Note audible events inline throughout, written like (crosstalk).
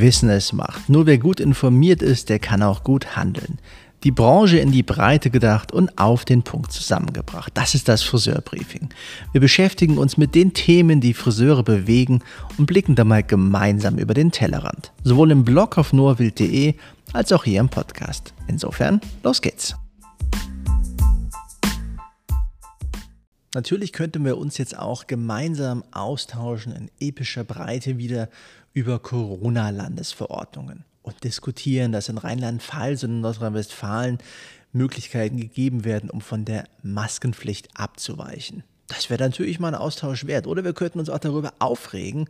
Wissen es macht. Nur wer gut informiert ist, der kann auch gut handeln. Die Branche in die Breite gedacht und auf den Punkt zusammengebracht. Das ist das Friseurbriefing. Wir beschäftigen uns mit den Themen, die Friseure bewegen und blicken da mal gemeinsam über den Tellerrand. Sowohl im Blog auf noahwild.de als auch hier im Podcast. Insofern, los geht's. Natürlich könnten wir uns jetzt auch gemeinsam austauschen in epischer Breite wieder über Corona-Landesverordnungen und diskutieren, dass in Rheinland-Pfalz und in Nordrhein-Westfalen Möglichkeiten gegeben werden, um von der Maskenpflicht abzuweichen. Das wäre natürlich mal ein Austausch wert. Oder wir könnten uns auch darüber aufregen,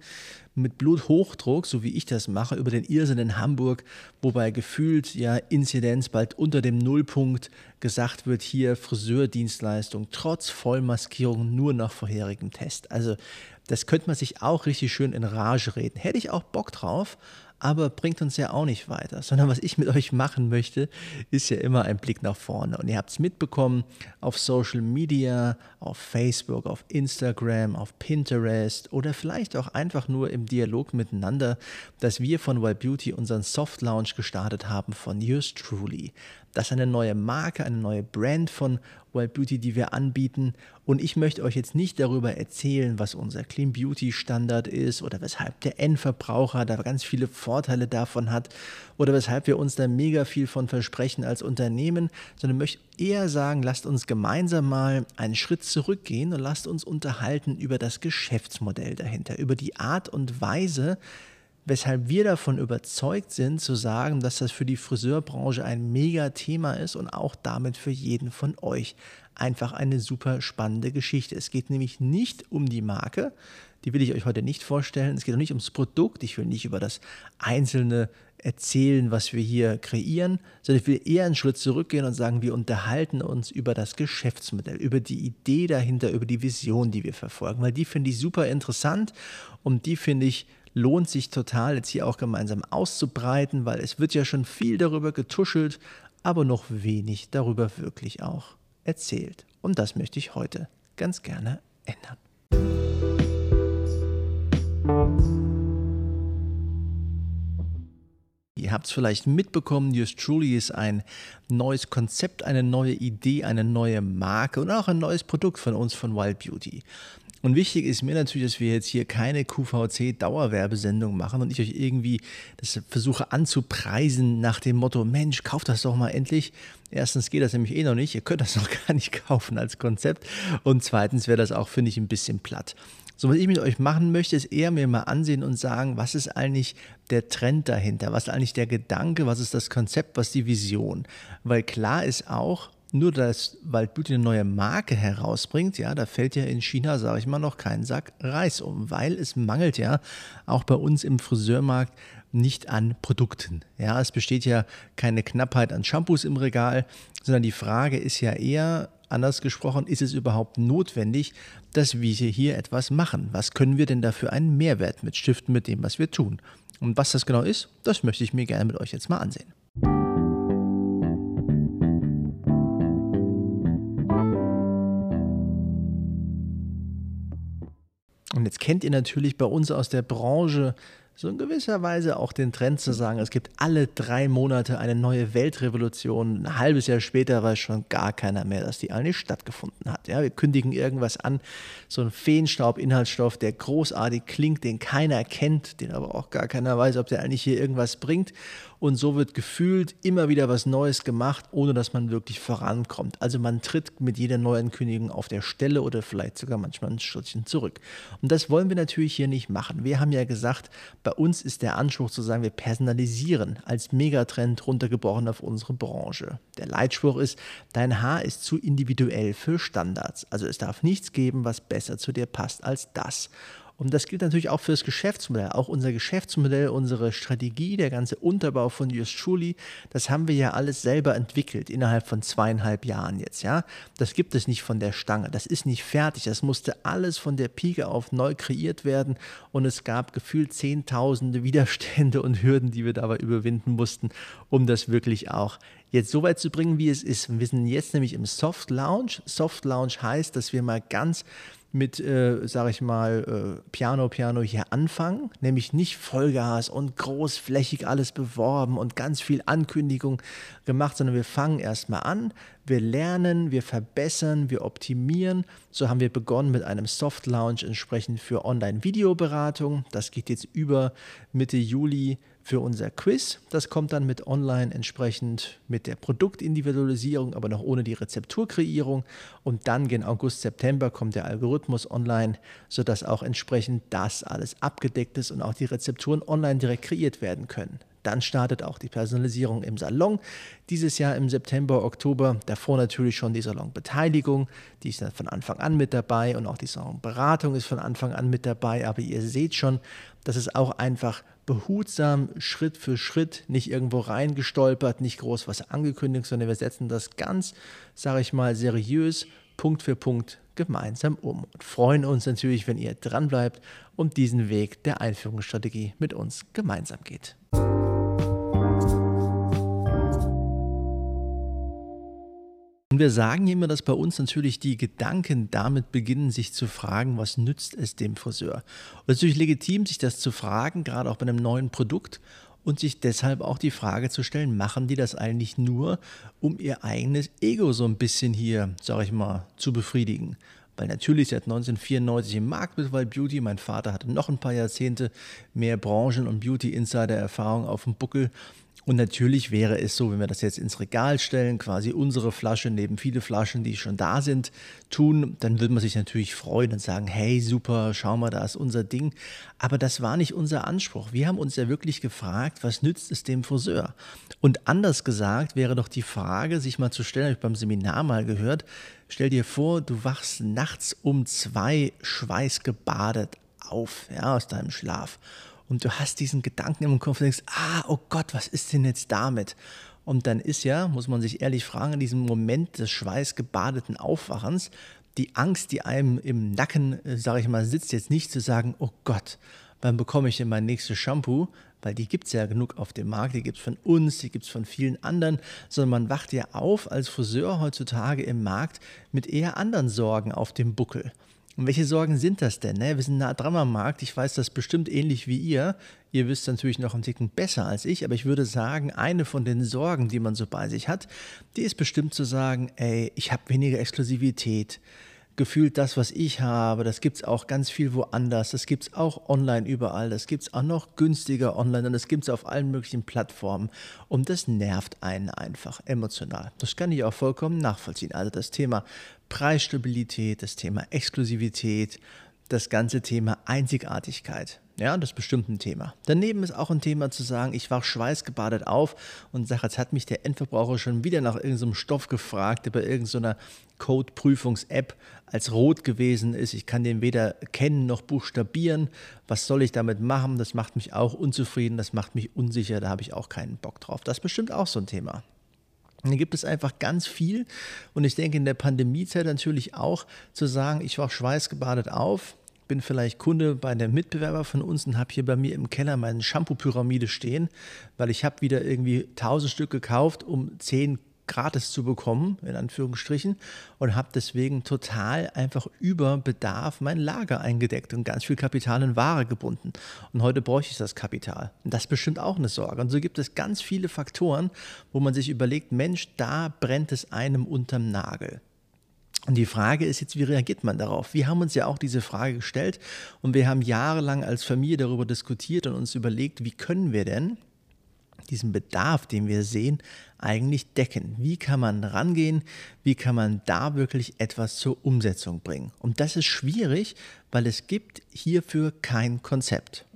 mit Bluthochdruck, so wie ich das mache, über den Irrsinn in Hamburg, wobei gefühlt ja Inzidenz bald unter dem Nullpunkt gesagt wird, hier Friseurdienstleistung trotz Vollmaskierung nur nach vorherigem Test. Also das könnte man sich auch richtig schön in Rage reden. Hätte ich auch Bock drauf, aber bringt uns ja auch nicht weiter. Sondern was ich mit euch machen möchte, ist ja immer ein Blick nach vorne. Und ihr habt es mitbekommen auf Social Media, auf Facebook, auf Instagram, auf Pinterest oder vielleicht auch einfach nur im Dialog miteinander, dass wir von Wild Beauty unseren Soft Launch gestartet haben von Yours Truly. Das ist eine neue Marke, eine neue Brand von Wild Beauty, die wir anbieten. Und ich möchte euch jetzt nicht darüber erzählen, was unser Clean Beauty Standard ist oder weshalb der Endverbraucher da ganz viele Vorteile davon hat oder weshalb wir uns da mega viel von versprechen als Unternehmen, sondern möchte eher sagen, lasst uns gemeinsam mal einen Schritt zurückgehen und lasst uns unterhalten über das Geschäftsmodell dahinter, über die Art und Weise, weshalb wir davon überzeugt sind, zu sagen, dass das für die Friseurbranche ein Mega-Thema ist und auch damit für jeden von euch einfach eine super spannende Geschichte. Es geht nämlich nicht um die Marke, die will ich euch heute nicht vorstellen. Es geht auch nicht ums Produkt, ich will nicht über das einzelne erzählen, was wir hier kreieren, sondern ich will eher einen Schritt zurückgehen und sagen, wir unterhalten uns über das Geschäftsmodell, über die Idee dahinter, über die Vision, die wir verfolgen, weil die finde ich super interessant und die finde ich lohnt sich total, jetzt hier auch gemeinsam auszubreiten, weil es wird ja schon viel darüber getuschelt, aber noch wenig darüber wirklich auch erzählt. Und das möchte ich heute ganz gerne ändern. Ihr habt es vielleicht mitbekommen, Just Truly ist ein neues Konzept, eine neue Idee, eine neue Marke und auch ein neues Produkt von uns von Wild Beauty. Und wichtig ist mir natürlich, dass wir jetzt hier keine QVC-Dauerwerbesendung machen und ich euch irgendwie das versuche anzupreisen nach dem Motto, Mensch, kauft das doch mal endlich. Erstens geht das nämlich eh noch nicht, ihr könnt das noch (laughs) gar nicht kaufen als Konzept. Und zweitens wäre das auch, finde ich, ein bisschen platt. So, was ich mit euch machen möchte, ist eher mir mal ansehen und sagen, was ist eigentlich der Trend dahinter? Was ist eigentlich der Gedanke? Was ist das Konzept? Was ist die Vision? Weil klar ist auch, nur dass Wild Beauty eine neue Marke herausbringt, ja, da fällt ja in China, sage ich mal, noch kein Sack Reis um, weil es mangelt ja auch bei uns im Friseurmarkt nicht an Produkten. Ja, es besteht ja keine Knappheit an Shampoos im Regal, sondern die Frage ist ja eher, anders gesprochen, ist es überhaupt notwendig, dass wir hier etwas machen? Was können wir denn dafür einen Mehrwert mit stiften mit dem, was wir tun? Und was das genau ist, das möchte ich mir gerne mit euch jetzt mal ansehen. Kennt ihr natürlich bei uns aus der Branche so in gewisser Weise auch den Trend zu sagen, es gibt alle drei Monate eine neue Weltrevolution. Ein halbes Jahr später weiß schon gar keiner mehr, dass die eigentlich stattgefunden hat. Ja, wir kündigen irgendwas an, so ein Feenstaub-Inhaltsstoff, der großartig klingt, den keiner kennt, den aber auch gar keiner weiß, ob der eigentlich hier irgendwas bringt. Und so wird gefühlt immer wieder was Neues gemacht, ohne dass man wirklich vorankommt. Also man tritt mit jeder neuen Kündigung auf der Stelle oder vielleicht sogar manchmal ein Schrittchen zurück. Und das wollen wir natürlich hier nicht machen. Wir haben ja gesagt, bei uns ist der Anspruch zu sagen, wir personalisieren als Megatrend runtergebrochen auf unsere Branche. Der Leitspruch ist, dein Haar ist zu individuell für Standards. Also es darf nichts geben, was besser zu dir passt als das. Und das gilt natürlich auch für das Geschäftsmodell. Auch unser Geschäftsmodell, unsere Strategie, der ganze Unterbau von Just Truly, das haben wir ja alles selber entwickelt innerhalb von zweieinhalb Jahren jetzt. Ja, das gibt es nicht von der Stange. Das ist nicht fertig. Das musste alles von der Pike auf neu kreiert werden. Und es gab gefühlt zehntausende Widerstände und Hürden, die wir dabei überwinden mussten, um das wirklich auch jetzt so weit zu bringen, wie es ist. Wir sind jetzt nämlich im Soft Launch. Soft Launch heißt, dass wir mal ganz mit, äh, sage ich mal, äh, Piano, Piano hier anfangen, nämlich nicht Vollgas und großflächig alles beworben und ganz viel Ankündigung gemacht, sondern wir fangen erstmal an, wir lernen, wir verbessern, wir optimieren. So haben wir begonnen mit einem Soft Launch entsprechend für Online-Videoberatung. Das geht jetzt über Mitte Juli für unser Quiz. Das kommt dann mit online entsprechend mit der Produktindividualisierung, aber noch ohne die Rezepturkreierung. Und dann gegen August, September kommt der Algorithmus online, sodass auch entsprechend das alles abgedeckt ist und auch die Rezepturen online direkt kreiert werden können. Dann startet auch die Personalisierung im Salon. Dieses Jahr im September, Oktober. Davor natürlich schon die Salonbeteiligung. Die ist dann von Anfang an mit dabei und auch die Salonberatung ist von Anfang an mit dabei. Aber ihr seht schon, dass es auch einfach behutsam, Schritt für Schritt, nicht irgendwo reingestolpert, nicht groß was angekündigt, sondern wir setzen das ganz, sage ich mal, seriös, Punkt für Punkt gemeinsam um und freuen uns natürlich, wenn ihr dranbleibt und diesen Weg der Einführungsstrategie mit uns gemeinsam geht. Und wir sagen immer, dass bei uns natürlich die Gedanken damit beginnen, sich zu fragen, was nützt es dem Friseur? Und es ist natürlich legitim, sich das zu fragen, gerade auch bei einem neuen Produkt und sich deshalb auch die Frage zu stellen, machen die das eigentlich nur, um ihr eigenes Ego so ein bisschen hier, sag ich mal, zu befriedigen? Weil natürlich seit 1994 im Markt mit Wild Beauty, mein Vater hatte noch ein paar Jahrzehnte mehr Branchen- und Beauty-Insider-Erfahrung auf dem Buckel und natürlich wäre es so, wenn wir das jetzt ins Regal stellen, quasi unsere Flasche neben viele Flaschen, die schon da sind, tun, dann würde man sich natürlich freuen und sagen, hey, super, schau mal, da ist unser Ding. Aber das war nicht unser Anspruch. Wir haben uns ja wirklich gefragt, was nützt es dem Friseur? Und anders gesagt wäre doch die Frage, sich mal zu stellen, habe ich beim Seminar mal gehört, stell dir vor, du wachst nachts um zwei schweißgebadet auf, ja, aus deinem Schlaf und du hast diesen Gedanken im Kopf und denkst, ah, oh Gott, was ist denn jetzt damit? Und dann ist ja, muss man sich ehrlich fragen, in diesem Moment des schweißgebadeten Aufwachens, die Angst, die einem im Nacken, äh, sage ich mal, sitzt, jetzt nicht zu sagen, oh Gott, wann bekomme ich denn mein nächstes Shampoo? Weil die gibt es ja genug auf dem Markt, die gibt es von uns, die gibt es von vielen anderen, sondern man wacht ja auf als Friseur heutzutage im Markt mit eher anderen Sorgen auf dem Buckel. Und welche Sorgen sind das denn? Ne? Wir sind nah dran am Markt. Ich weiß das bestimmt ähnlich wie ihr. Ihr wisst natürlich noch einen Ticken besser als ich, aber ich würde sagen, eine von den Sorgen, die man so bei sich hat, die ist bestimmt zu sagen, ey, ich habe weniger Exklusivität gefühlt das, was ich habe, das gibt es auch ganz viel woanders. Das gibt es auch online überall. Das gibt es auch noch günstiger online und das gibt es auf allen möglichen Plattformen. Und das nervt einen einfach emotional. Das kann ich auch vollkommen nachvollziehen. Also das Thema Preisstabilität, das Thema Exklusivität, das ganze Thema Einzigartigkeit. Ja, das ist bestimmt ein Thema. Daneben ist auch ein Thema zu sagen, ich war schweißgebadet auf und sage, jetzt hat mich der Endverbraucher schon wieder nach irgendeinem Stoff gefragt, der bei irgendeiner Code-Prüfungs-App als rot gewesen ist. Ich kann den weder kennen noch buchstabieren. Was soll ich damit machen? Das macht mich auch unzufrieden, das macht mich unsicher, da habe ich auch keinen Bock drauf. Das ist bestimmt auch so ein Thema. Hier gibt es einfach ganz viel. Und ich denke, in der Pandemiezeit natürlich auch zu sagen, ich war schweißgebadet auf, bin vielleicht Kunde bei einem Mitbewerber von uns und habe hier bei mir im Keller meine Shampoo-Pyramide stehen, weil ich habe wieder irgendwie 1000 Stück gekauft, um 10 gratis zu bekommen, in Anführungsstrichen, und habe deswegen total einfach über Bedarf mein Lager eingedeckt und ganz viel Kapital in Ware gebunden. Und heute bräuchte ich das Kapital. Und das ist bestimmt auch eine Sorge. Und so gibt es ganz viele Faktoren, wo man sich überlegt, Mensch, da brennt es einem unterm Nagel. Und die Frage ist jetzt, wie reagiert man darauf? Wir haben uns ja auch diese Frage gestellt und wir haben jahrelang als Familie darüber diskutiert und uns überlegt, wie können wir denn diesen Bedarf, den wir sehen, eigentlich decken? Wie kann man rangehen? Wie kann man da wirklich etwas zur Umsetzung bringen? Und das ist schwierig, weil es gibt hierfür kein Konzept.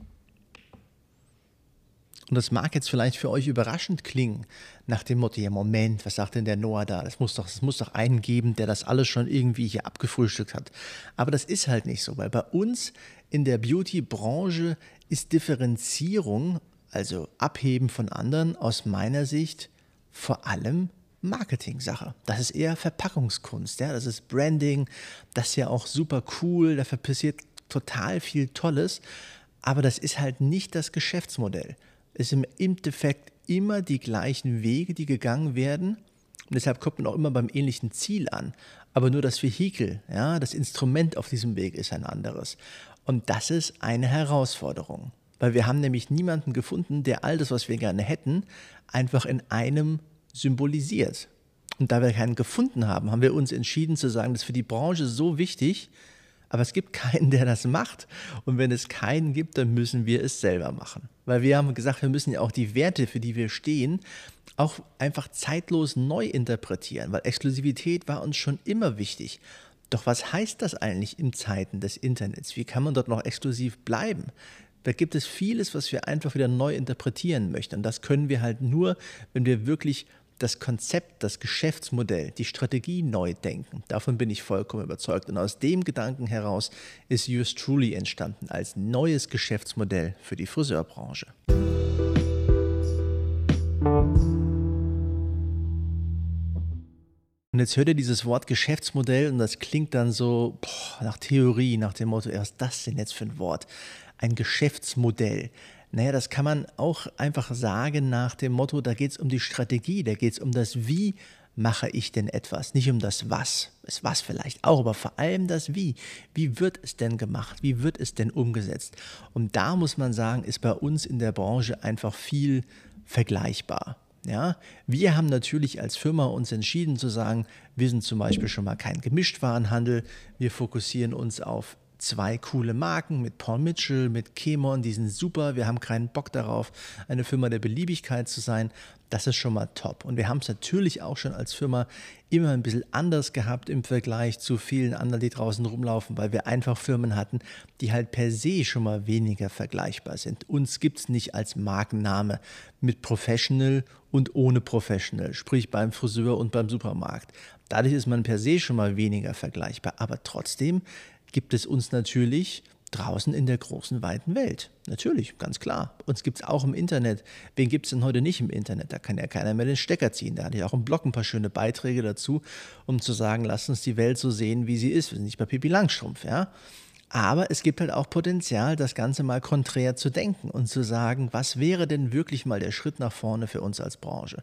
Und das mag jetzt vielleicht für euch überraschend klingen, nach dem Motto, ja Moment, was sagt denn der Noah da? Es muss doch, muss doch einen geben, der das alles schon irgendwie hier abgefrühstückt hat. Aber das ist halt nicht so, weil bei uns in der Beauty-Branche ist Differenzierung, also Abheben von anderen, aus meiner Sicht vor allem Marketing-Sache. Das ist eher Verpackungskunst, ja, das ist Branding, das ist ja auch super cool, da passiert total viel Tolles, aber das ist halt nicht das Geschäftsmodell es im Endeffekt immer die gleichen Wege, die gegangen werden. Und deshalb kommt man auch immer beim ähnlichen Ziel an. aber nur das Vehikel, ja, das Instrument auf diesem Weg ist ein anderes. Und das ist eine Herausforderung, weil wir haben nämlich niemanden gefunden, der all das, was wir gerne hätten, einfach in einem symbolisiert. Und da wir keinen gefunden haben, haben wir uns entschieden zu sagen, das ist für die Branche so wichtig, aber es gibt (laughs) keinen, der das macht. Und wenn es keinen gibt, dann müssen wir es selber machen. Weil wir haben gesagt, wir müssen ja auch die Werte, für die wir stehen, auch einfach zeitlos neu interpretieren, weil Exklusivität war uns schon immer wichtig. Doch was heißt das eigentlich in Zeiten des Internets? Wie kann man dort noch exklusiv bleiben? Da gibt es vieles, was wir einfach wieder neu interpretieren möchten. Und das können wir halt nur, wenn wir wirklich das Konzept, das Geschäftsmodell, die Strategie neu denken. Davon bin ich vollkommen überzeugt. Und aus dem Gedanken heraus ist Yours Truly entstanden als neues Geschäftsmodell für die Friseurbranche. Und jetzt hört ihr dieses Wort Geschäftsmodell und das klingt dann so boah, nach Theorie, nach dem Motto, was ist das denn jetzt für ein Wort? Ein Geschäftsmodell. Naja, das kann man auch einfach sagen nach dem Motto, da geht es um die Strategie, da geht es um das Wie mache ich denn etwas, nicht um das Was. Das Was vielleicht auch, aber vor allem das Wie. Wie wird es denn gemacht? Wie wird es denn umgesetzt? Und da muss man sagen, ist bei uns in der Branche einfach viel vergleichbar. Ja, wir haben natürlich als Firma uns entschieden zu sagen, wir sind zum Beispiel schon mal kein Gemischtwarenhandel, wir fokussieren uns auf zwei coole Marken mit Paul Mitchell, mit Kemon, die sind super. Wir haben keinen Bock darauf, eine Firma der Beliebigkeit zu sein. Das ist schon mal top. Und wir haben es natürlich auch schon als Firma immer ein bisschen anders gehabt im Vergleich zu vielen anderen, die draußen rumlaufen, weil wir einfach Firmen hatten, die halt per se schon mal weniger vergleichbar sind. Uns gibt es nicht als Markenname mit Professional und ohne Professional, sprich beim Friseur und beim Supermarkt. Dadurch ist man per se schon mal weniger vergleichbar. Aber trotzdem gibt es uns natürlich draußen in der großen, weiten Welt. Natürlich, ganz klar. Uns gibt es auch im Internet. Wen gibt es denn heute nicht im Internet? Da kann ja keiner mehr den Stecker ziehen. Da hatte ich auch im Blog ein paar schöne Beiträge dazu, um zu sagen, lasst uns die Welt so sehen, wie sie ist. Wir sind nicht bei Pippi Langstrumpf, ja. Aber es gibt halt auch Potenzial, das Ganze mal konträr zu denken und zu sagen, was wäre denn wirklich mal der Schritt nach vorne für uns als Branche?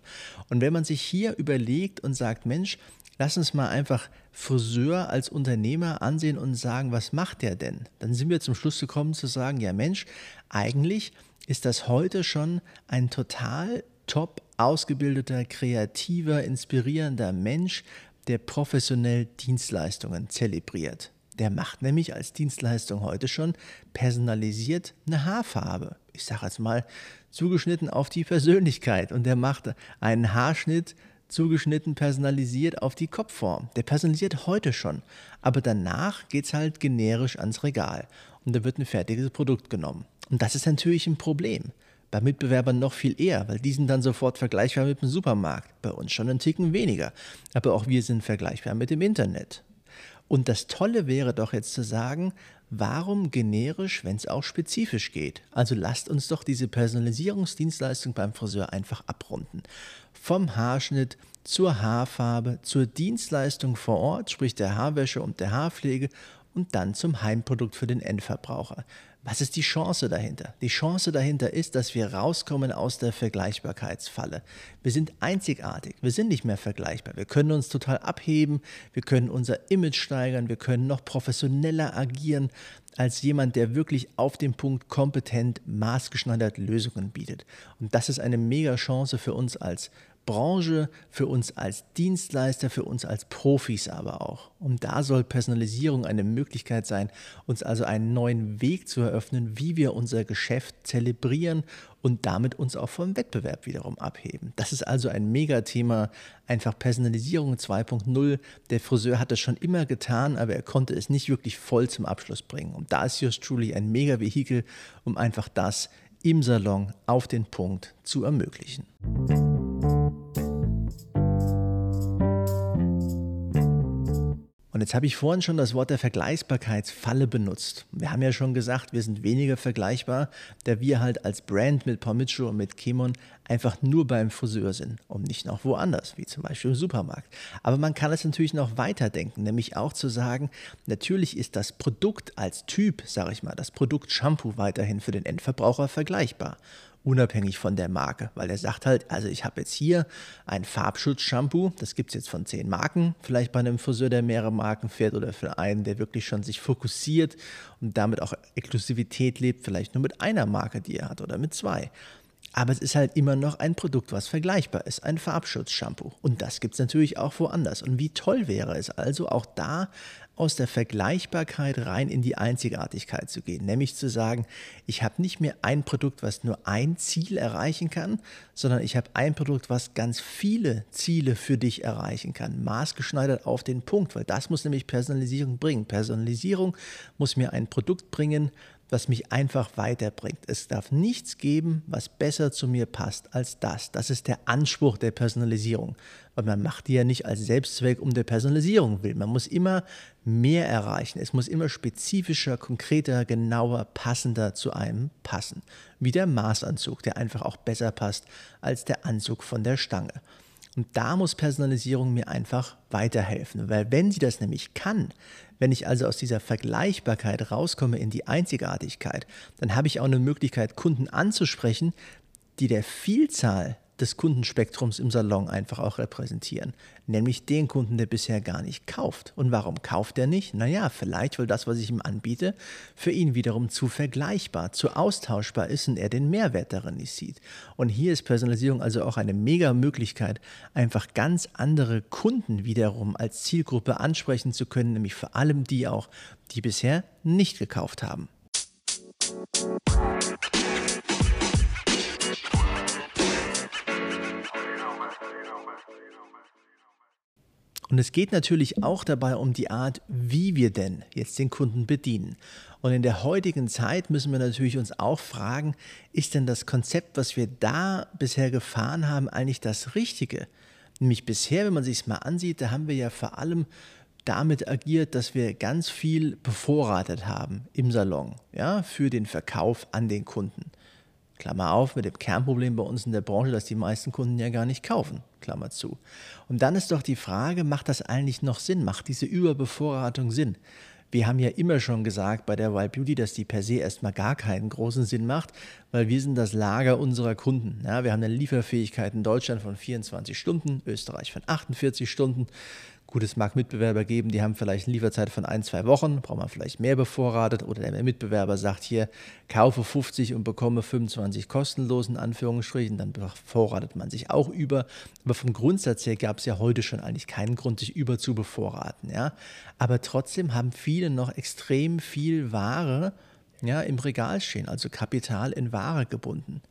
Und wenn man sich hier überlegt und sagt, Mensch, lass uns mal einfach Friseur als Unternehmer ansehen und sagen, was macht der denn? Dann sind wir zum Schluss gekommen zu sagen, ja Mensch, eigentlich ist das heute schon ein total top ausgebildeter, kreativer, inspirierender Mensch, der professionell Dienstleistungen zelebriert. Der macht nämlich als Dienstleistung heute schon personalisiert eine Haarfarbe. Ich sage jetzt mal zugeschnitten auf die Persönlichkeit. Und der macht einen Haarschnitt zugeschnitten, personalisiert auf die Kopfform. Der personalisiert heute schon. Aber danach geht es halt generisch ans Regal. Und da wird ein fertiges Produkt genommen. Und das ist natürlich ein Problem. Bei Mitbewerbern noch viel eher, weil die sind dann sofort vergleichbar mit dem Supermarkt. Bei uns schon ein Ticken weniger. Aber auch wir sind vergleichbar mit dem Internet. Und das Tolle wäre doch jetzt zu sagen, warum generisch, wenn es auch spezifisch geht? Also lasst uns doch diese Personalisierungsdienstleistung beim Friseur einfach abrunden. Vom Haarschnitt zur Haarfarbe, zur Dienstleistung vor Ort, sprich der Haarwäsche und der Haarpflege und dann zum Heimprodukt für den Endverbraucher. Was ist die Chance dahinter? Die Chance dahinter ist, dass wir rauskommen aus der Vergleichbarkeitsfalle. Wir sind einzigartig, wir sind nicht mehr vergleichbar. Wir können uns total abheben, wir können unser Image steigern, wir können noch professioneller agieren als jemand, der wirklich auf dem Punkt kompetent, maßgeschneidert Lösungen bietet. Und das ist eine mega Chance für uns als Branche, für uns als Dienstleister, für uns als Profis aber auch. Und da soll Personalisierung eine Möglichkeit sein, uns also einen neuen Weg zu eröffnen, wie wir unser Geschäft zelebrieren und damit uns auch vom Wettbewerb wiederum abheben. Das ist also ein Megathema, einfach Personalisierung 2.0. Der Friseur hat das schon immer getan, aber er konnte es nicht wirklich voll zum Abschluss bringen. Und da ist Just Truly ein Mega-Vehikel, um einfach das im Salon auf den Punkt zu ermöglichen. Und jetzt habe ich vorhin schon das Wort der Vergleichbarkeitsfalle benutzt. Wir haben ja schon gesagt, wir sind weniger vergleichbar, da wir halt als Brand mit Parmigiano und mit Kemon einfach nur beim Friseur sind und nicht noch woanders, wie zum Beispiel im Supermarkt. Aber man kann es natürlich noch weiterdenken, nämlich auch zu sagen, natürlich ist das Produkt als Typ, sage ich mal, das Produkt Shampoo weiterhin für den Endverbraucher vergleichbar. Unabhängig von der Marke, weil er sagt halt, also ich habe jetzt hier ein Farbschutz-Shampoo, das gibt es jetzt von zehn Marken, vielleicht bei einem Friseur, der mehrere Marken fährt oder für einen, der wirklich schon sich fokussiert und damit auch Exklusivität lebt, vielleicht nur mit einer Marke, die er hat oder mit zwei. Aber es ist halt immer noch ein Produkt, was vergleichbar ist, ein Farbschutz-Shampoo. Und das gibt es natürlich auch woanders. Und wie toll wäre es also, auch da aus der Vergleichbarkeit rein in die Einzigartigkeit zu gehen. Nämlich zu sagen, ich habe nicht mehr ein Produkt, was nur ein Ziel erreichen kann, sondern ich habe ein Produkt, was ganz viele Ziele für dich erreichen kann. Maßgeschneidert auf den Punkt, weil das muss nämlich Personalisierung bringen. Personalisierung muss mir ein Produkt bringen, was mich einfach weiterbringt. Es darf nichts geben, was besser zu mir passt als das. Das ist der Anspruch der Personalisierung. Weil man macht die ja nicht als Selbstzweck um der Personalisierung will. Man muss immer mehr erreichen. Es muss immer spezifischer, konkreter, genauer, passender zu einem passen. Wie der Maßanzug, der einfach auch besser passt als der Anzug von der Stange. Und da muss Personalisierung mir einfach weiterhelfen, weil wenn sie das nämlich kann, wenn ich also aus dieser Vergleichbarkeit rauskomme in die Einzigartigkeit, dann habe ich auch eine Möglichkeit, Kunden anzusprechen, die der Vielzahl des Kundenspektrums im Salon einfach auch repräsentieren. Nämlich den Kunden, der bisher gar nicht kauft. Und warum kauft er nicht? Naja, vielleicht, weil das, was ich ihm anbiete, für ihn wiederum zu vergleichbar, zu austauschbar ist und er den Mehrwert darin nicht sieht. Und hier ist Personalisierung also auch eine mega Möglichkeit, einfach ganz andere Kunden wiederum als Zielgruppe ansprechen zu können, nämlich vor allem die auch, die bisher nicht gekauft haben. Und es geht natürlich auch dabei um die Art, wie wir denn jetzt den Kunden bedienen. Und in der heutigen Zeit müssen wir natürlich uns auch fragen, ist denn das Konzept, was wir da bisher gefahren haben, eigentlich das Richtige? Nämlich bisher, wenn man sich es mal ansieht, da haben wir ja vor allem damit agiert, dass wir ganz viel bevorratet haben im Salon, ja, für den Verkauf an den Kunden. Klammer auf, mit dem Kernproblem bei uns in der Branche, dass die meisten Kunden ja gar nicht kaufen. Klammer zu. Und dann ist doch die Frage, macht das eigentlich noch Sinn? Macht diese Überbevorratung Sinn? Wir haben ja immer schon gesagt bei der Wild Beauty, dass die per se erstmal gar keinen großen Sinn macht, weil wir sind das Lager unserer Kunden. Ja, wir haben eine Lieferfähigkeit in Deutschland von 24 Stunden, Österreich von 48 Stunden. Gut, es mag Mitbewerber geben, die haben vielleicht eine Lieferzeit von ein, zwei Wochen, braucht man vielleicht mehr bevorratet oder der Mitbewerber sagt hier, kaufe 50 und bekomme 25 kostenlos in Anführungsstrichen, dann bevorratet man sich auch über. Aber vom Grundsatz her gab es ja heute schon eigentlich keinen Grund, sich über zu bevorraten. Ja? Aber trotzdem haben viele noch extrem viel Ware ja, im Regal stehen, also Kapital in Ware gebunden.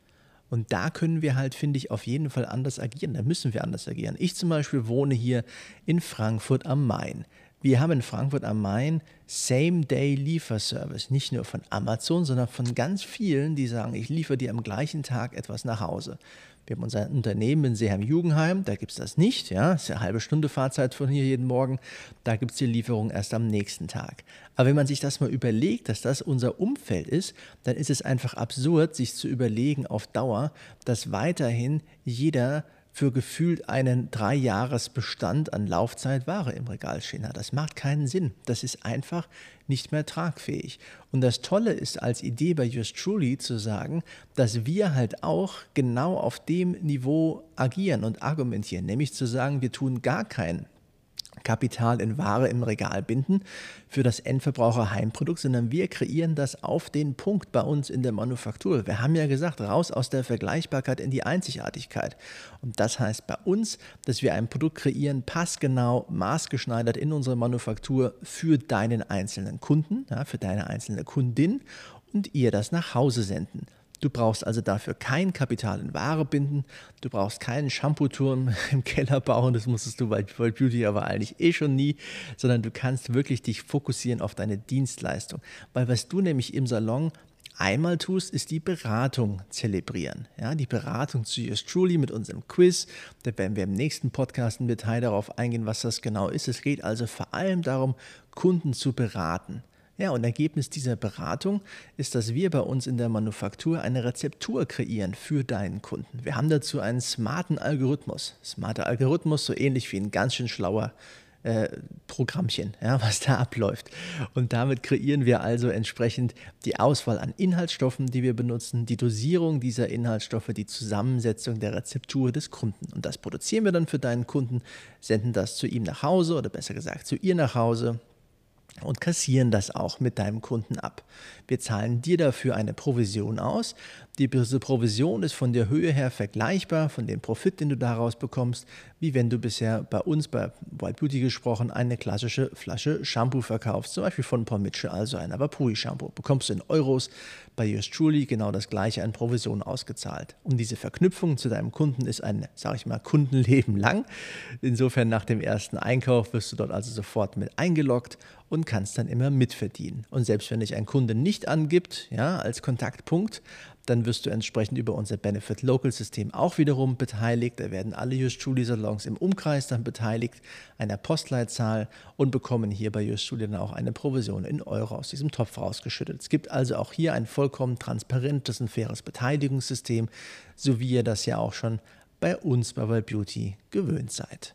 Und da können wir halt, finde ich, auf jeden Fall anders agieren. Da müssen wir anders agieren. Ich zum Beispiel wohne hier in Frankfurt am Main. Wir haben in Frankfurt am Main Same-Day-Lieferservice. Nicht nur von Amazon, sondern von ganz vielen, die sagen, ich liefere dir am gleichen Tag etwas nach Hause. Wir haben unser Unternehmen in Seeheim-Jugendheim, da gibt es das nicht, ja, ist ja eine halbe Stunde Fahrzeit von hier jeden Morgen, da gibt es die Lieferung erst am nächsten Tag. Aber wenn man sich das mal überlegt, dass das unser Umfeld ist, dann ist es einfach absurd, sich zu überlegen auf Dauer, dass weiterhin jeder für gefühlt einen Dreijahresbestand an Laufzeit Ware im Regal stehen hat. Das macht keinen Sinn. Das ist einfach nicht mehr tragfähig. Und das Tolle ist als Idee bei Just Truly zu sagen, dass wir halt auch genau auf dem Niveau agieren und argumentieren, nämlich zu sagen, wir tun gar keinen Kapital in Ware im Regal binden für das Endverbraucher Heimprodukt, sondern wir kreieren das auf den Punkt bei uns in der Manufaktur. Wir haben ja gesagt, raus aus der Vergleichbarkeit in die Einzigartigkeit. Und das heißt bei uns, dass wir ein Produkt kreieren, passgenau, maßgeschneidert in unsere Manufaktur für deinen einzelnen Kunden, ja, für deine einzelne Kundin und ihr das nach Hause senden. Du brauchst also dafür kein Kapital in Ware binden. Du brauchst keinen Shampoo-Turm (laughs) im Keller bauen. Das musstest du bei World Beauty aber eigentlich eh schon nie, sondern du kannst wirklich dich fokussieren auf deine Dienstleistung. Weil was du nämlich im Salon einmal tust, ist die Beratung zelebrieren. Ja, die Beratung zu Yours Truly mit unserem Quiz. Da werden wir im nächsten Podcast im Detail darauf eingehen, was das genau ist. Es geht also vor allem darum, Kunden zu beraten. Ja, und Ergebnis dieser Beratung ist, dass wir bei uns in der Manufaktur eine Rezeptur kreieren für deinen Kunden. Wir haben dazu einen smarten Algorithmus. Smarter Algorithmus, so ähnlich wie ein ganz schön schlauer äh, Programmchen, ja, (laughs) was da abläuft. Und damit kreieren wir also entsprechend die Auswahl an Inhaltsstoffen, die wir benutzen, die Dosierung dieser Inhaltsstoffe, die Zusammensetzung der Rezeptur des Kunden. Und das produzieren wir dann für deinen Kunden, senden das zu ihm nach Hause oder besser gesagt zu ihr nach Hause und kassieren das auch mit deinem Kunden ab. Wir zahlen dir dafür eine Provision aus. Diese Provision ist von der Höhe her vergleichbar von dem Profit, den du daraus bekommst, wie wenn du bisher bei uns bei White Beauty gesprochen eine klassische Flasche Shampoo verkaufst, zum Beispiel von Paul Mitchell, also ein Avapuri Shampoo. Bekommst du in Euros bei Yours Truly genau das gleiche an Provision ausgezahlt. Und diese Verknüpfung zu deinem Kunden ist ein, sage ich mal, Kundenleben lang. Insofern nach dem ersten Einkauf wirst du dort also sofort mit eingeloggt und kannst dann immer mitverdienen. Und selbst wenn dich ein Kunde nicht angibt, ja, als Kontaktpunkt, dann wirst du entsprechend über unser Benefit Local System auch wiederum beteiligt. Da werden alle Just Julie Salons im Umkreis dann beteiligt, einer Postleitzahl und bekommen hier bei Just Julie dann auch eine Provision in Euro aus diesem Topf rausgeschüttet. Es gibt also auch hier ein vollkommen transparentes und faires Beteiligungssystem, so wie ihr das ja auch schon bei uns bei Wild Beauty gewöhnt seid.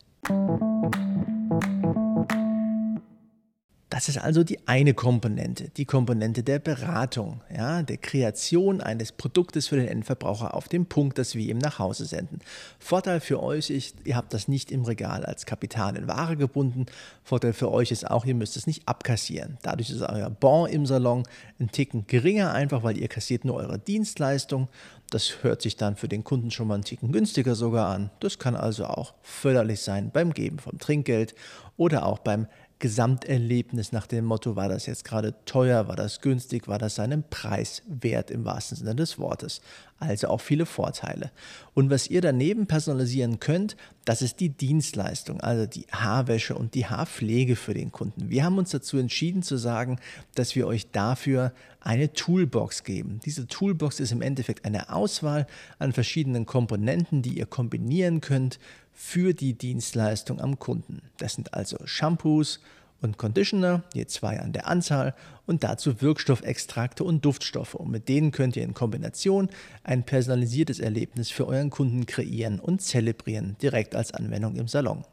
Das ist also die eine Komponente, die Komponente der Beratung, ja, der Kreation eines Produktes für den Endverbraucher auf dem Punkt, das wir ihm nach Hause senden. Vorteil für euch ist, ihr habt das nicht im Regal als Kapital in Ware gebunden. Vorteil für euch ist auch, ihr müsst es nicht abkassieren. Dadurch ist euer Bon im Salon ein Ticken geringer, einfach weil ihr kassiert nur eure Dienstleistung. Das hört sich dann für den Kunden schon mal einen Ticken günstiger sogar an. Das kann also auch förderlich sein beim Geben vom Trinkgeld oder auch beim Gesamterlebnis nach dem Motto, war das jetzt gerade teuer, war das günstig, war das seinem Preis wert im wahrsten Sinne des Wortes. Also auch viele Vorteile. Und was ihr daneben personalisieren könnt, das ist die Dienstleistung, also die Haarwäsche und die Haarpflege für den Kunden. Wir haben uns dazu entschieden zu sagen, dass wir euch dafür eine Toolbox geben. Diese Toolbox ist im Endeffekt eine Auswahl an verschiedenen Komponenten, die ihr kombinieren könnt für die Dienstleistung am Kunden. Das sind also Shampoos und Conditioner, je zwei an der Anzahl, und dazu Wirkstoffextrakte und Duftstoffe. Und mit denen könnt ihr in Kombination ein personalisiertes Erlebnis für euren Kunden kreieren und zelebrieren, direkt als Anwendung im Salon.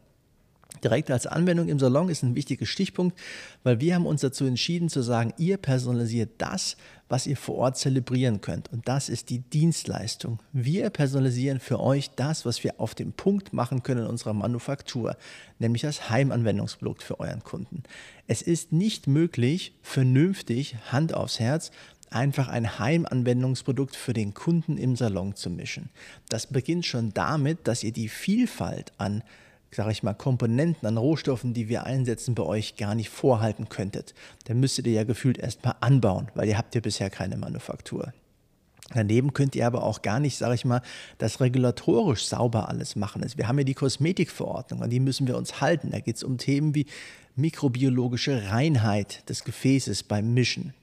Direkt als Anwendung im Salon ist ein wichtiger Stichpunkt, weil wir haben uns dazu entschieden zu sagen, ihr personalisiert das, was ihr vor Ort zelebrieren könnt. Und das ist die Dienstleistung. Wir personalisieren für euch das, was wir auf dem Punkt machen können in unserer Manufaktur, nämlich das Heimanwendungsprodukt für euren Kunden. Es ist nicht möglich, vernünftig, Hand aufs Herz, einfach ein Heimanwendungsprodukt für den Kunden im Salon zu mischen. Das beginnt schon damit, dass ihr die Vielfalt an sage ich mal, Komponenten an Rohstoffen, die wir einsetzen, bei euch gar nicht vorhalten könntet. Dann müsstet ihr ja gefühlt erstmal anbauen, weil ihr habt ja bisher keine Manufaktur. Daneben könnt ihr aber auch gar nicht, sage ich mal, das regulatorisch sauber alles machen. Also wir haben ja die Kosmetikverordnung, an die müssen wir uns halten. Da geht es um Themen wie mikrobiologische Reinheit des Gefäßes beim Mischen.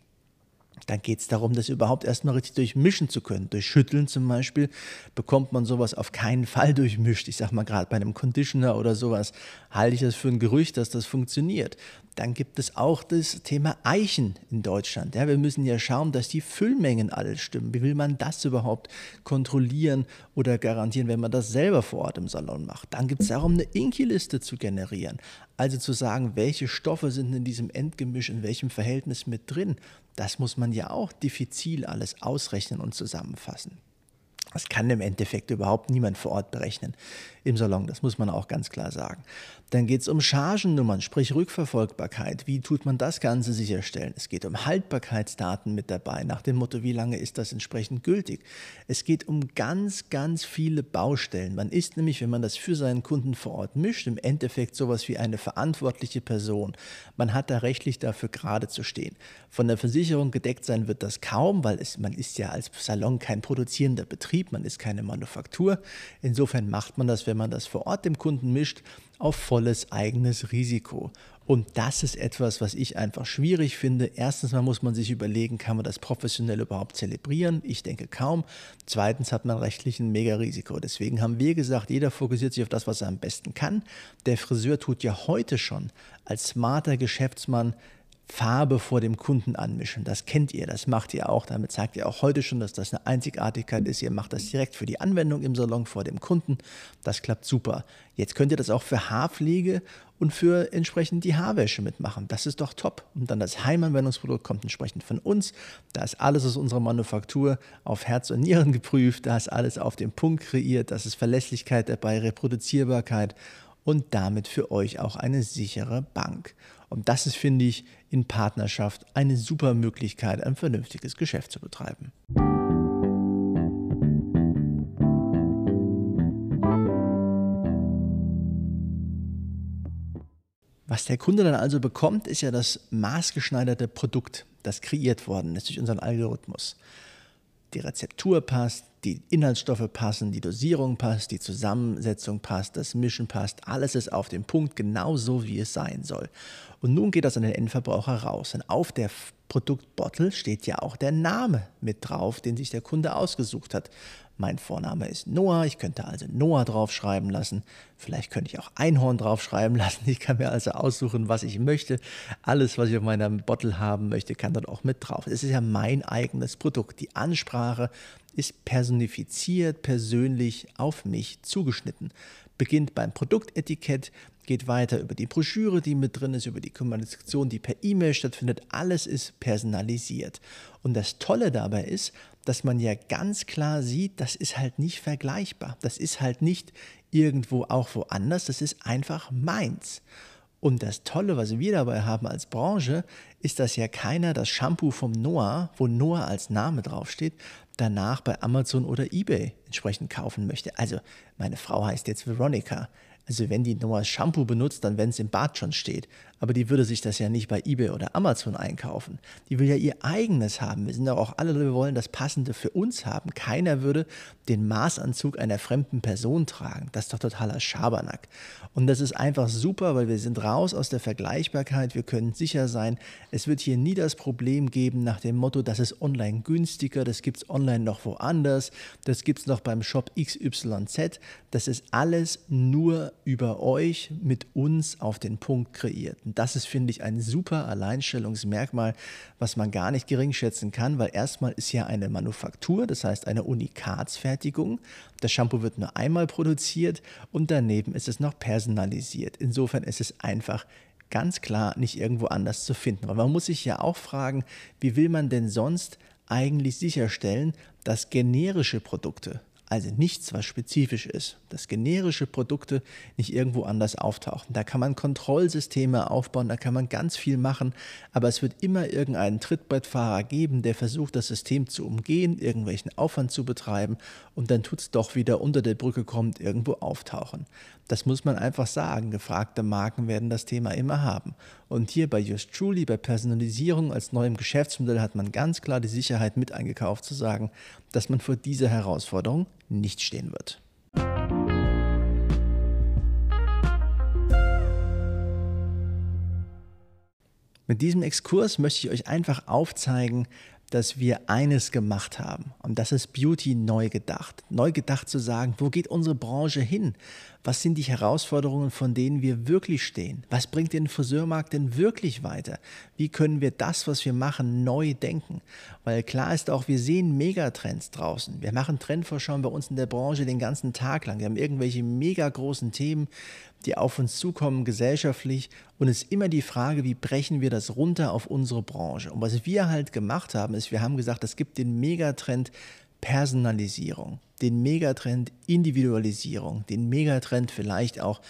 Dann geht es darum, das überhaupt erstmal richtig durchmischen zu können. Durch Schütteln zum Beispiel bekommt man sowas auf keinen Fall durchmischt. Ich sage mal gerade bei einem Conditioner oder sowas halte ich das für ein Gerücht, dass das funktioniert. Dann gibt es auch das Thema Eichen in Deutschland. Ja, wir müssen ja schauen, dass die Füllmengen alles stimmen. Wie will man das überhaupt kontrollieren oder garantieren, wenn man das selber vor Ort im Salon macht? Dann gibt es darum, eine Inki-Liste zu generieren. Also zu sagen, welche Stoffe sind in diesem Endgemisch in welchem Verhältnis mit drin. Das muss man ja auch diffizil alles ausrechnen und zusammenfassen. Das kann im Endeffekt überhaupt niemand vor Ort berechnen im Salon, das muss man auch ganz klar sagen. Dann geht es um Chargennummern, sprich Rückverfolgbarkeit. Wie tut man das Ganze sicherstellen? Es geht um Haltbarkeitsdaten mit dabei, nach dem Motto, wie lange ist das entsprechend gültig? Es geht um ganz, ganz viele Baustellen. Man ist nämlich, wenn man das für seinen Kunden vor Ort mischt, im Endeffekt sowas wie eine verantwortliche Person. Man hat da rechtlich dafür gerade zu stehen. Von der Versicherung gedeckt sein wird das kaum, weil es, man ist ja als Salon kein produzierender Betrieb, man ist keine Manufaktur. Insofern macht man das, wenn man das vor Ort dem Kunden mischt, auf volles eigenes Risiko. Und das ist etwas, was ich einfach schwierig finde. Erstens mal muss man sich überlegen, kann man das professionell überhaupt zelebrieren? Ich denke kaum. Zweitens hat man rechtlich ein mega Risiko. Deswegen haben wir gesagt, jeder fokussiert sich auf das, was er am besten kann. Der Friseur tut ja heute schon als smarter Geschäftsmann Farbe vor dem Kunden anmischen. Das kennt ihr, das macht ihr auch. Damit zeigt ihr auch heute schon, dass das eine Einzigartigkeit ist. Ihr macht das direkt für die Anwendung im Salon vor dem Kunden. Das klappt super. Jetzt könnt ihr das auch für Haarpflege und für entsprechend die Haarwäsche mitmachen. Das ist doch top. Und dann das Heimanwendungsprodukt kommt entsprechend von uns. Da ist alles aus unserer Manufaktur auf Herz und Nieren geprüft. Da ist alles auf den Punkt kreiert. Das ist Verlässlichkeit dabei, Reproduzierbarkeit und damit für euch auch eine sichere Bank. Und das ist, finde ich, in Partnerschaft eine super Möglichkeit, ein vernünftiges Geschäft zu betreiben. Was der Kunde dann also bekommt, ist ja das maßgeschneiderte Produkt, das kreiert worden ist durch unseren Algorithmus. Die Rezeptur passt, die Inhaltsstoffe passen, die Dosierung passt, die Zusammensetzung passt, das Mischen passt, alles ist auf dem Punkt genau so, wie es sein soll. Und nun geht das an den Endverbraucher raus. Und auf der Produktbottle steht ja auch der Name mit drauf, den sich der Kunde ausgesucht hat. Mein Vorname ist Noah, ich könnte also Noah draufschreiben lassen. Vielleicht könnte ich auch Einhorn draufschreiben (laughs) lassen. Ich kann mir also aussuchen, was ich möchte. Alles, was ich auf meiner Bottle haben möchte, kann dort auch mit drauf. Es ist ja mein eigenes Produkt. Die Ansprache ist personifiziert, persönlich auf mich zugeschnitten. Beginnt beim Produktetikett, geht weiter über die Broschüre, die mit drin ist, über die Kommunikation, die per E-Mail stattfindet. Alles ist personalisiert. Und das Tolle dabei ist, dass man ja ganz klar sieht, das ist halt nicht vergleichbar. Das ist halt nicht irgendwo auch woanders, das ist einfach meins. Und das Tolle, was wir dabei haben als Branche, ist, dass ja keiner das Shampoo vom Noah, wo Noah als Name draufsteht, danach bei Amazon oder eBay entsprechend kaufen möchte. Also meine Frau heißt jetzt Veronica. Also wenn die Noahs Shampoo benutzt, dann wenn es im Bad schon steht. Aber die würde sich das ja nicht bei eBay oder Amazon einkaufen. Die will ja ihr eigenes haben. Wir sind doch auch alle, wir wollen das Passende für uns haben. Keiner würde den Maßanzug einer fremden Person tragen. Das ist doch totaler Schabernack. Und das ist einfach super, weil wir sind raus aus der Vergleichbarkeit. Wir können sicher sein, es wird hier nie das Problem geben nach dem Motto, das ist online günstiger, das gibt es online noch woanders, das gibt es noch beim Shop XYZ. Das ist alles nur über euch mit uns auf den Punkt kreiert. Das ist, finde ich, ein super Alleinstellungsmerkmal, was man gar nicht gering schätzen kann, weil erstmal ist ja eine Manufaktur, das heißt eine Unikatsfertigung. Das Shampoo wird nur einmal produziert und daneben ist es noch personalisiert. Insofern ist es einfach ganz klar nicht irgendwo anders zu finden. Aber man muss sich ja auch fragen, wie will man denn sonst eigentlich sicherstellen, dass generische Produkte, also nichts, was spezifisch ist, dass generische Produkte nicht irgendwo anders auftauchen. Da kann man Kontrollsysteme aufbauen, da kann man ganz viel machen, aber es wird immer irgendeinen Trittbrettfahrer geben, der versucht, das System zu umgehen, irgendwelchen Aufwand zu betreiben und dann tut es doch wieder unter der Brücke kommt, irgendwo auftauchen. Das muss man einfach sagen. Gefragte Marken werden das Thema immer haben. Und hier bei Just Truly, bei Personalisierung als neuem Geschäftsmodell hat man ganz klar die Sicherheit mit eingekauft zu sagen, dass man vor dieser Herausforderung nicht stehen wird. Mit diesem Exkurs möchte ich euch einfach aufzeigen, dass wir eines gemacht haben. Und das ist Beauty neu gedacht. Neu gedacht zu sagen, wo geht unsere Branche hin? Was sind die Herausforderungen, von denen wir wirklich stehen? Was bringt den Friseurmarkt denn wirklich weiter? Wie können wir das, was wir machen, neu denken? Weil klar ist auch, wir sehen Megatrends draußen. Wir machen Trendvorschau bei uns in der Branche den ganzen Tag lang. Wir haben irgendwelche mega großen Themen, die auf uns zukommen gesellschaftlich. Und es ist immer die Frage, wie brechen wir das runter auf unsere Branche? Und was wir halt gemacht haben, ist, wir haben gesagt, es gibt den Megatrend Personalisierung, den Megatrend Individualisierung, den Megatrend vielleicht auch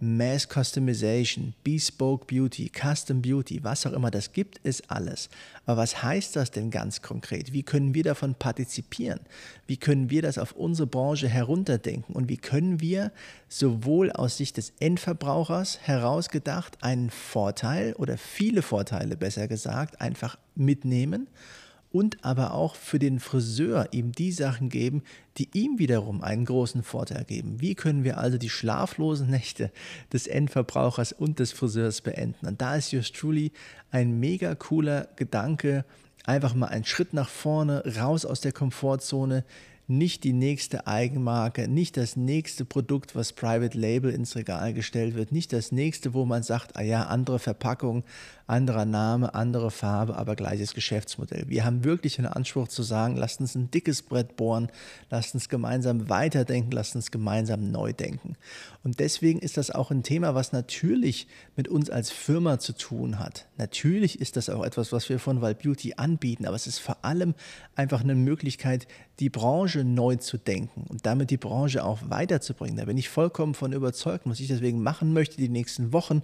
Mass Customization, Bespoke Beauty, Custom Beauty, was auch immer das gibt, ist alles. Aber was heißt das denn ganz konkret? Wie können wir davon partizipieren? Wie können wir das auf unsere Branche herunterdenken? Und wie können wir sowohl aus Sicht des Endverbrauchers herausgedacht einen Vorteil oder viele Vorteile besser gesagt einfach mitnehmen? Und aber auch für den Friseur ihm die Sachen geben, die ihm wiederum einen großen Vorteil geben. Wie können wir also die schlaflosen Nächte des Endverbrauchers und des Friseurs beenden? Und da ist Just Truly ein mega cooler Gedanke, einfach mal einen Schritt nach vorne, raus aus der Komfortzone, nicht die nächste Eigenmarke, nicht das nächste Produkt, was Private Label ins Regal gestellt wird, nicht das nächste, wo man sagt, ah ja, andere Verpackung, anderer Name, andere Farbe, aber gleiches Geschäftsmodell. Wir haben wirklich den Anspruch zu sagen, lasst uns ein dickes Brett bohren, lasst uns gemeinsam weiterdenken, lasst uns gemeinsam neu denken. Und deswegen ist das auch ein Thema, was natürlich mit uns als Firma zu tun hat. Natürlich ist das auch etwas, was wir von Wild Beauty anbieten, aber es ist vor allem einfach eine Möglichkeit, die Branche neu zu denken und damit die Branche auch weiterzubringen. Da bin ich vollkommen von überzeugt. Was ich deswegen machen möchte die nächsten Wochen,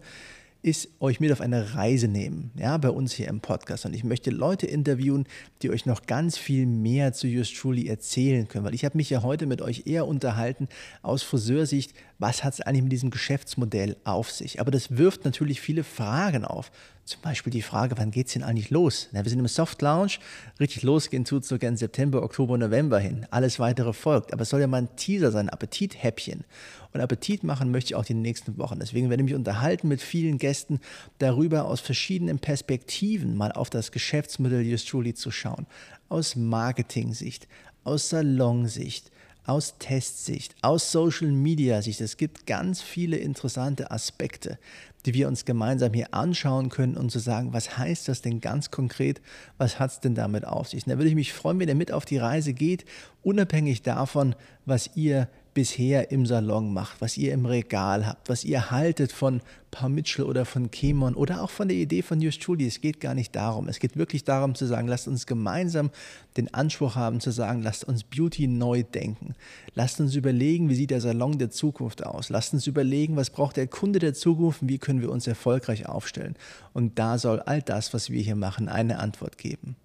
ist euch mit auf eine Reise nehmen, ja, bei uns hier im Podcast. Und ich möchte Leute interviewen, die euch noch ganz viel mehr zu Just Truly erzählen können, weil ich habe mich ja heute mit euch eher unterhalten aus Friseursicht, was hat es eigentlich mit diesem Geschäftsmodell auf sich? Aber das wirft natürlich viele Fragen auf. Zum Beispiel die Frage, wann geht es denn eigentlich los? Na, wir sind im Soft Lounge, richtig losgehen tut sogar in September, Oktober, November hin. Alles weitere folgt. Aber es soll ja mal ein Teaser sein, Appetithäppchen. Und Appetit machen möchte ich auch die nächsten Wochen. Deswegen werde ich mich unterhalten mit vielen Gästen darüber, aus verschiedenen Perspektiven mal auf das Geschäftsmodell Just Truly zu schauen. Aus Marketing-Sicht, aus Salonsicht, aus Testsicht, aus Social Media Sicht. Es gibt ganz viele interessante Aspekte, die wir uns gemeinsam hier anschauen können und zu sagen, was heißt das denn ganz konkret, was hat es denn damit auf sich? Und da würde ich mich freuen, wenn ihr mit auf die Reise geht, unabhängig davon, was ihr bisher im Salon macht, was ihr im Regal habt, was ihr haltet von Paul Mitchell oder von Kemon oder auch von der Idee von Just Truly. Es geht gar nicht darum. Es geht wirklich darum zu sagen, lasst uns gemeinsam den Anspruch haben zu sagen, lasst uns Beauty neu denken. Lasst uns überlegen, wie sieht der Salon der Zukunft aus. Lasst uns überlegen, was braucht der Kunde der Zukunft und wie können wir uns erfolgreich aufstellen. Und da soll all das, was wir hier machen, eine Antwort geben.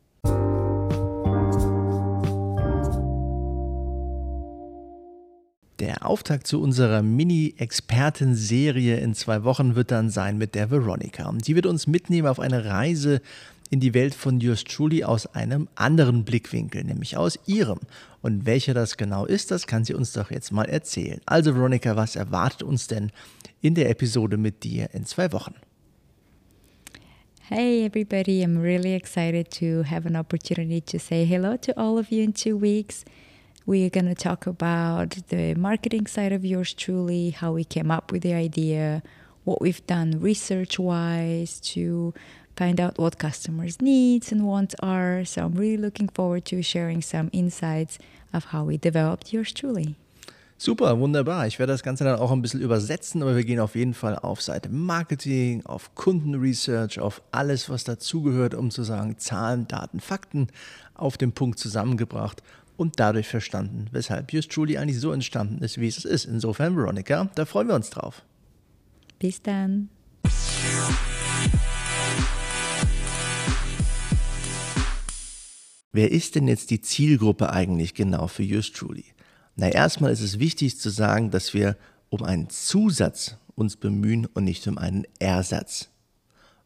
Der Auftakt zu unserer Mini-Experten-Serie in zwei Wochen wird dann sein mit der Veronica. Die wird uns mitnehmen auf eine Reise in die Welt von Just Truly aus einem anderen Blickwinkel, nämlich aus ihrem. Und welcher das genau ist, das kann sie uns doch jetzt mal erzählen. Also Veronica, was erwartet uns denn in der Episode mit dir in zwei Wochen? Hey everybody, I'm really excited to have an opportunity to say hello to all of you in two weeks. We're going to talk about the marketing side of yours truly, how we came up with the idea, what we've done research wise to find out what customers' needs and wants are. So I'm really looking forward to sharing some insights of how we developed yours truly. Super, wunderbar. Ich werde das Ganze dann auch ein bisschen übersetzen, aber wir gehen auf jeden Fall auf Seite Marketing, auf Kundenresearch, auf alles, was dazugehört, um zu sagen, Zahlen, Daten, Fakten auf den Punkt zusammengebracht und dadurch verstanden, weshalb Just Truly eigentlich so entstanden ist, wie es ist. Insofern, Veronica, da freuen wir uns drauf. Bis dann. Wer ist denn jetzt die Zielgruppe eigentlich genau für Just Truly? Na, erstmal ist es wichtig zu sagen, dass wir um einen Zusatz uns bemühen und nicht um einen Ersatz.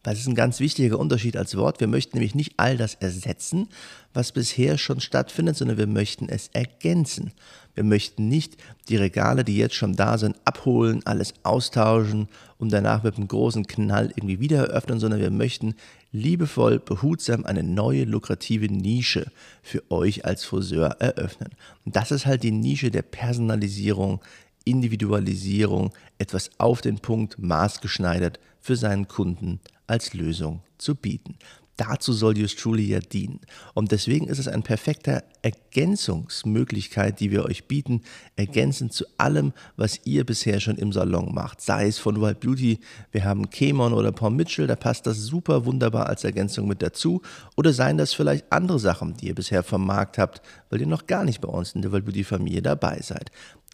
Das ist ein ganz wichtiger Unterschied als Wort. Wir möchten nämlich nicht all das ersetzen, was bisher schon stattfindet, sondern wir möchten es ergänzen. Wir möchten nicht die Regale, die jetzt schon da sind, abholen, alles austauschen und danach mit einem großen Knall irgendwie wieder eröffnen, sondern wir möchten liebevoll, behutsam eine neue lukrative Nische für euch als Friseur eröffnen. Und das ist halt die Nische der Personalisierung, Individualisierung, etwas auf den Punkt maßgeschneidert für seinen Kunden als Lösung zu bieten. Dazu soll Just Truly ja dienen. Und deswegen ist es eine perfekte Ergänzungsmöglichkeit, die wir euch bieten, ergänzend zu allem, was ihr bisher schon im Salon macht. Sei es von Wild Beauty, wir haben Kemon oder Paul Mitchell, da passt das super wunderbar als Ergänzung mit dazu. Oder seien das vielleicht andere Sachen, die ihr bisher vom Markt habt, weil ihr noch gar nicht bei uns in der Wild Beauty Familie dabei seid.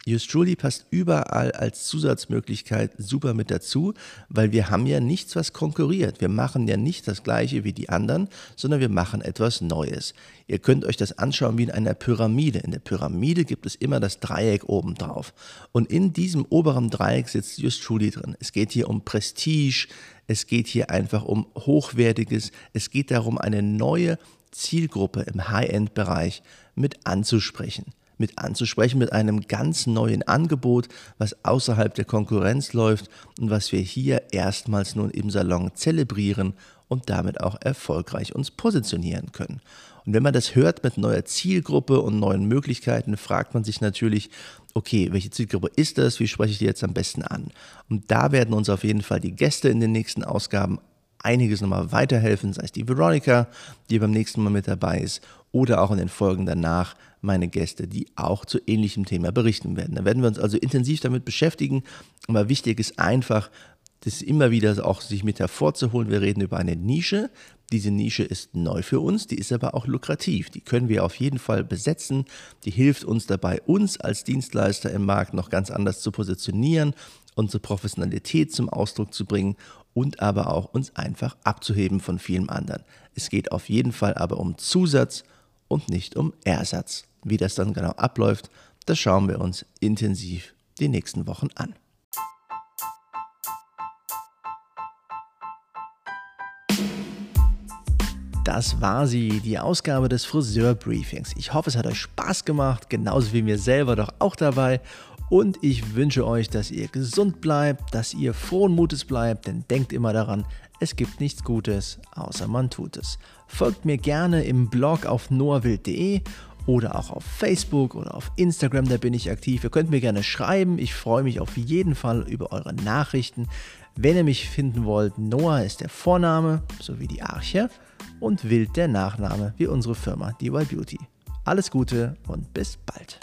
Just Truly passt überall als Zusatzmöglichkeit super mit dazu, weil wir haben ja nichts, was konkurriert. Wir machen ja nicht das gleiche wie die anderen, sondern wir machen etwas Neues. Ihr könnt euch das anschauen wie in einer Pyramide. In der Pyramide gibt es immer das Dreieck oben drauf. Und in diesem oberen Dreieck sitzt Just Truly drin. Es geht hier um Prestige, es geht hier einfach um Hochwertiges, es geht darum, eine neue Zielgruppe im High-End-Bereich mit anzusprechen mit anzusprechen, mit einem ganz neuen Angebot, was außerhalb der Konkurrenz läuft und was wir hier erstmals nun im Salon zelebrieren und damit auch erfolgreich uns positionieren können. Und wenn man das hört mit neuer Zielgruppe und neuen Möglichkeiten, fragt man sich natürlich, okay, welche Zielgruppe ist das? Wie spreche ich die jetzt am besten an? Und da werden uns auf jeden Fall die Gäste in den nächsten Ausgaben einiges nochmal weiterhelfen, sei es die Veronica, die beim nächsten Mal mit dabei ist, oder auch in den Folgen danach meine Gäste, die auch zu ähnlichem Thema berichten werden. Da werden wir uns also intensiv damit beschäftigen, aber wichtig ist einfach, das immer wieder auch sich mit hervorzuholen. Wir reden über eine Nische. Diese Nische ist neu für uns, die ist aber auch lukrativ. Die können wir auf jeden Fall besetzen. Die hilft uns dabei, uns als Dienstleister im Markt noch ganz anders zu positionieren, unsere Professionalität zum Ausdruck zu bringen und aber auch uns einfach abzuheben von vielen anderen. Es geht auf jeden Fall aber um Zusatz und nicht um Ersatz. Wie das dann genau abläuft, das schauen wir uns intensiv die nächsten Wochen an. Das war sie, die Ausgabe des Friseur-Briefings. Ich hoffe, es hat euch Spaß gemacht, genauso wie mir selber doch auch dabei. Und ich wünsche euch, dass ihr gesund bleibt, dass ihr frohen Mutes bleibt, denn denkt immer daran, es gibt nichts Gutes, außer man tut es. Folgt mir gerne im Blog auf noahwild.de oder auch auf Facebook oder auf Instagram, da bin ich aktiv. Ihr könnt mir gerne schreiben, ich freue mich auf jeden Fall über eure Nachrichten. Wenn ihr mich finden wollt, Noah ist der Vorname sowie die Arche und Wild der Nachname wie unsere Firma DY Beauty. Alles Gute und bis bald.